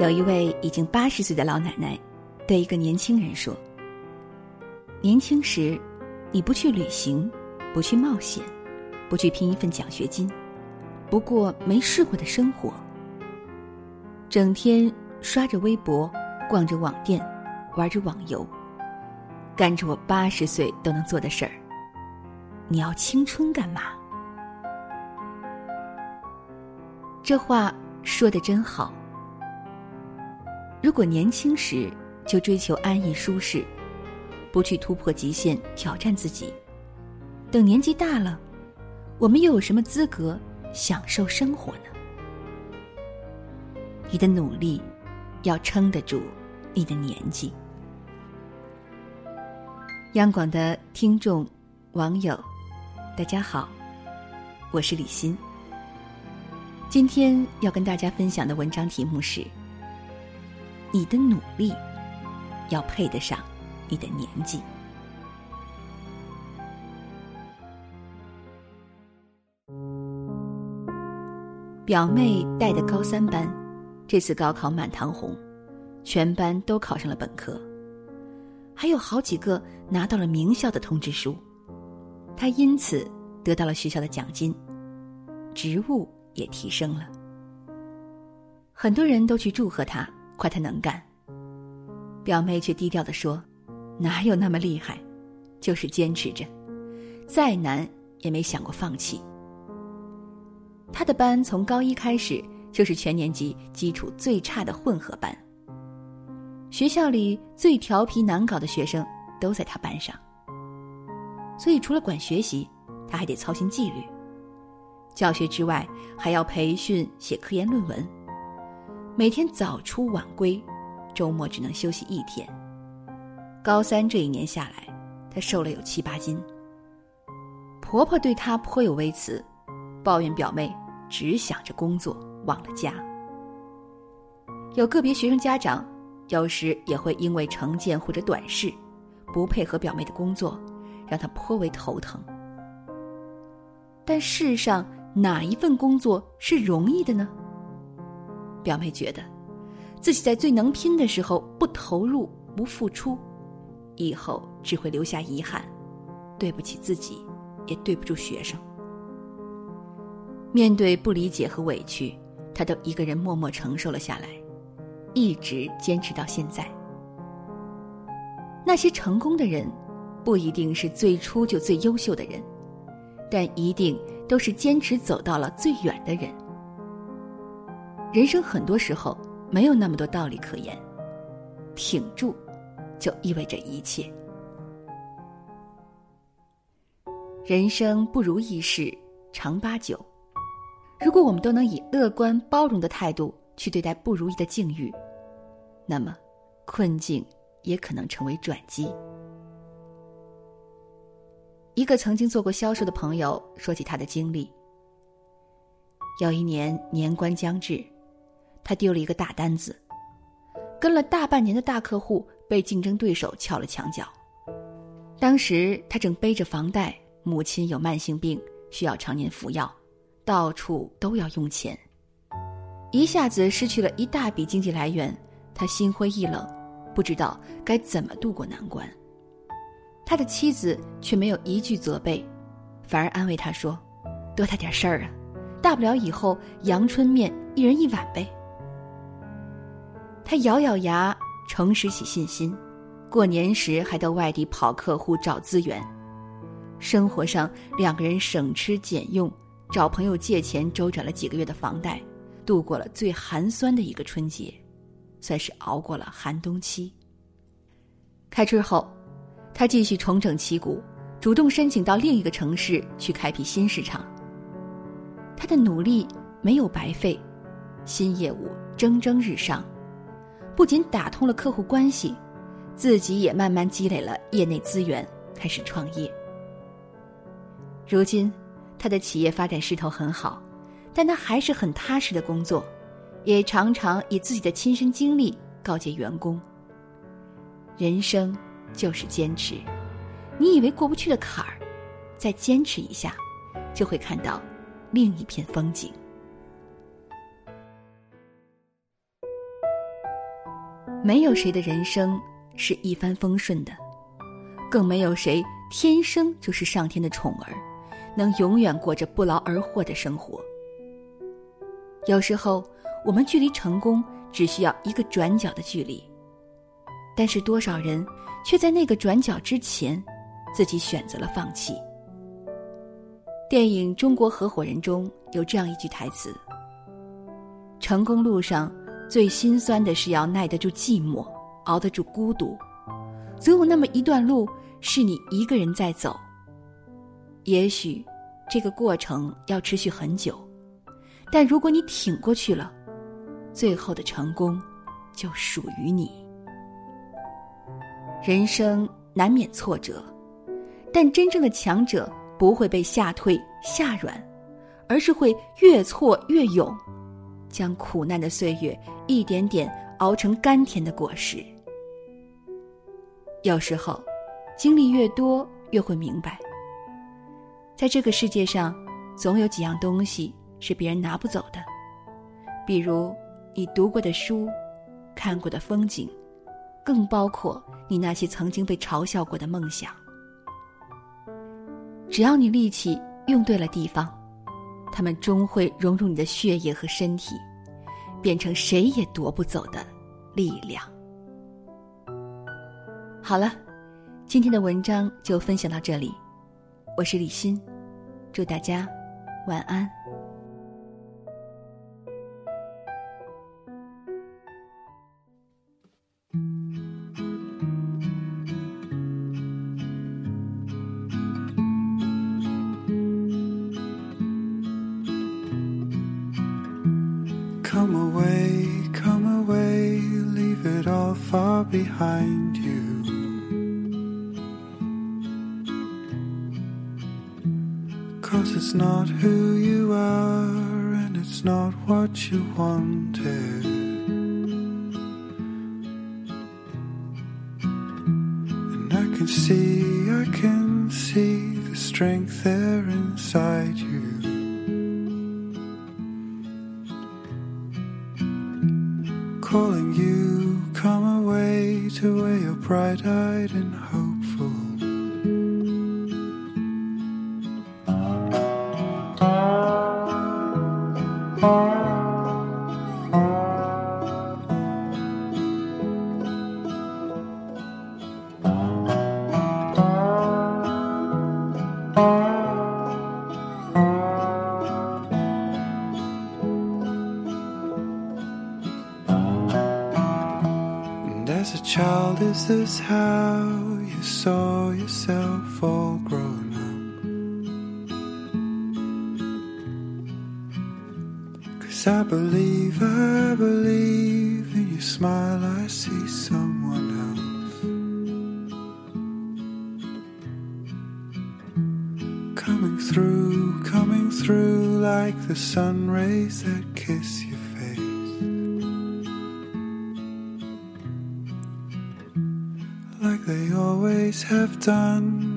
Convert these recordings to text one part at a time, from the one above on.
有一位已经八十岁的老奶奶，对一个年轻人说：“年轻时，你不去旅行，不去冒险，不去拼一份奖学金，不过没试过的生活，整天刷着微博，逛着网店，玩着网游，干着我八十岁都能做的事儿。你要青春干嘛？”这话说的真好。如果年轻时就追求安逸舒适，不去突破极限挑战自己，等年纪大了，我们又有什么资格享受生活呢？你的努力要撑得住你的年纪。央广的听众、网友，大家好，我是李欣。今天要跟大家分享的文章题目是。你的努力要配得上你的年纪。表妹带的高三班，这次高考满堂红，全班都考上了本科，还有好几个拿到了名校的通知书。她因此得到了学校的奖金，职务也提升了。很多人都去祝贺她。夸他能干，表妹却低调的说：“哪有那么厉害，就是坚持着，再难也没想过放弃。”他的班从高一开始就是全年级基础最差的混合班，学校里最调皮难搞的学生都在他班上，所以除了管学习，他还得操心纪律，教学之外还要培训写科研论文。每天早出晚归，周末只能休息一天。高三这一年下来，她瘦了有七八斤。婆婆对她颇有微词，抱怨表妹只想着工作，忘了家。有个别学生家长，有时也会因为成见或者短视，不配合表妹的工作，让她颇为头疼。但世上哪一份工作是容易的呢？表妹觉得，自己在最能拼的时候不投入、不付出，以后只会留下遗憾，对不起自己，也对不住学生。面对不理解和委屈，她都一个人默默承受了下来，一直坚持到现在。那些成功的人，不一定是最初就最优秀的人，但一定都是坚持走到了最远的人。人生很多时候没有那么多道理可言，挺住，就意味着一切。人生不如意事常八九，如果我们都能以乐观包容的态度去对待不如意的境遇，那么困境也可能成为转机。一个曾经做过销售的朋友说起他的经历：有一年年关将至。他丢了一个大单子，跟了大半年的大客户被竞争对手撬了墙角。当时他正背着房贷，母亲有慢性病需要常年服药，到处都要用钱，一下子失去了一大笔经济来源，他心灰意冷，不知道该怎么度过难关。他的妻子却没有一句责备，反而安慰他说：“多大点事儿啊，大不了以后阳春面一人一碗呗。”他咬咬牙，重拾起信心。过年时还到外地跑客户找资源，生活上两个人省吃俭用，找朋友借钱周转了几个月的房贷，度过了最寒酸的一个春节，算是熬过了寒冬期。开春后，他继续重整旗鼓，主动申请到另一个城市去开辟新市场。他的努力没有白费，新业务蒸蒸日上。不仅打通了客户关系，自己也慢慢积累了业内资源，开始创业。如今，他的企业发展势头很好，但他还是很踏实的工作，也常常以自己的亲身经历告诫员工：人生就是坚持，你以为过不去的坎儿，再坚持一下，就会看到另一片风景。没有谁的人生是一帆风顺的，更没有谁天生就是上天的宠儿，能永远过着不劳而获的生活。有时候，我们距离成功只需要一个转角的距离，但是多少人却在那个转角之前，自己选择了放弃。电影《中国合伙人》中有这样一句台词：“成功路上。”最心酸的是要耐得住寂寞，熬得住孤独。总有那么一段路是你一个人在走。也许这个过程要持续很久，但如果你挺过去了，最后的成功就属于你。人生难免挫折，但真正的强者不会被吓退吓软，而是会越挫越勇。将苦难的岁月一点点熬成甘甜的果实。有时候，经历越多，越会明白，在这个世界上，总有几样东西是别人拿不走的，比如你读过的书、看过的风景，更包括你那些曾经被嘲笑过的梦想。只要你力气用对了地方。他们终会融入你的血液和身体，变成谁也夺不走的力量。好了，今天的文章就分享到这里，我是李欣，祝大家晚安。Behind you. Cause it's not who you are, and it's not what you wanted. And I can see, come away to where you're bright eyed and hopeful. Is this how you saw yourself all grown up? Cause I believe, I believe in your smile, I see someone else. Coming through, coming through like the sun rays that kiss you. They always have done,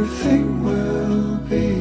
everything will be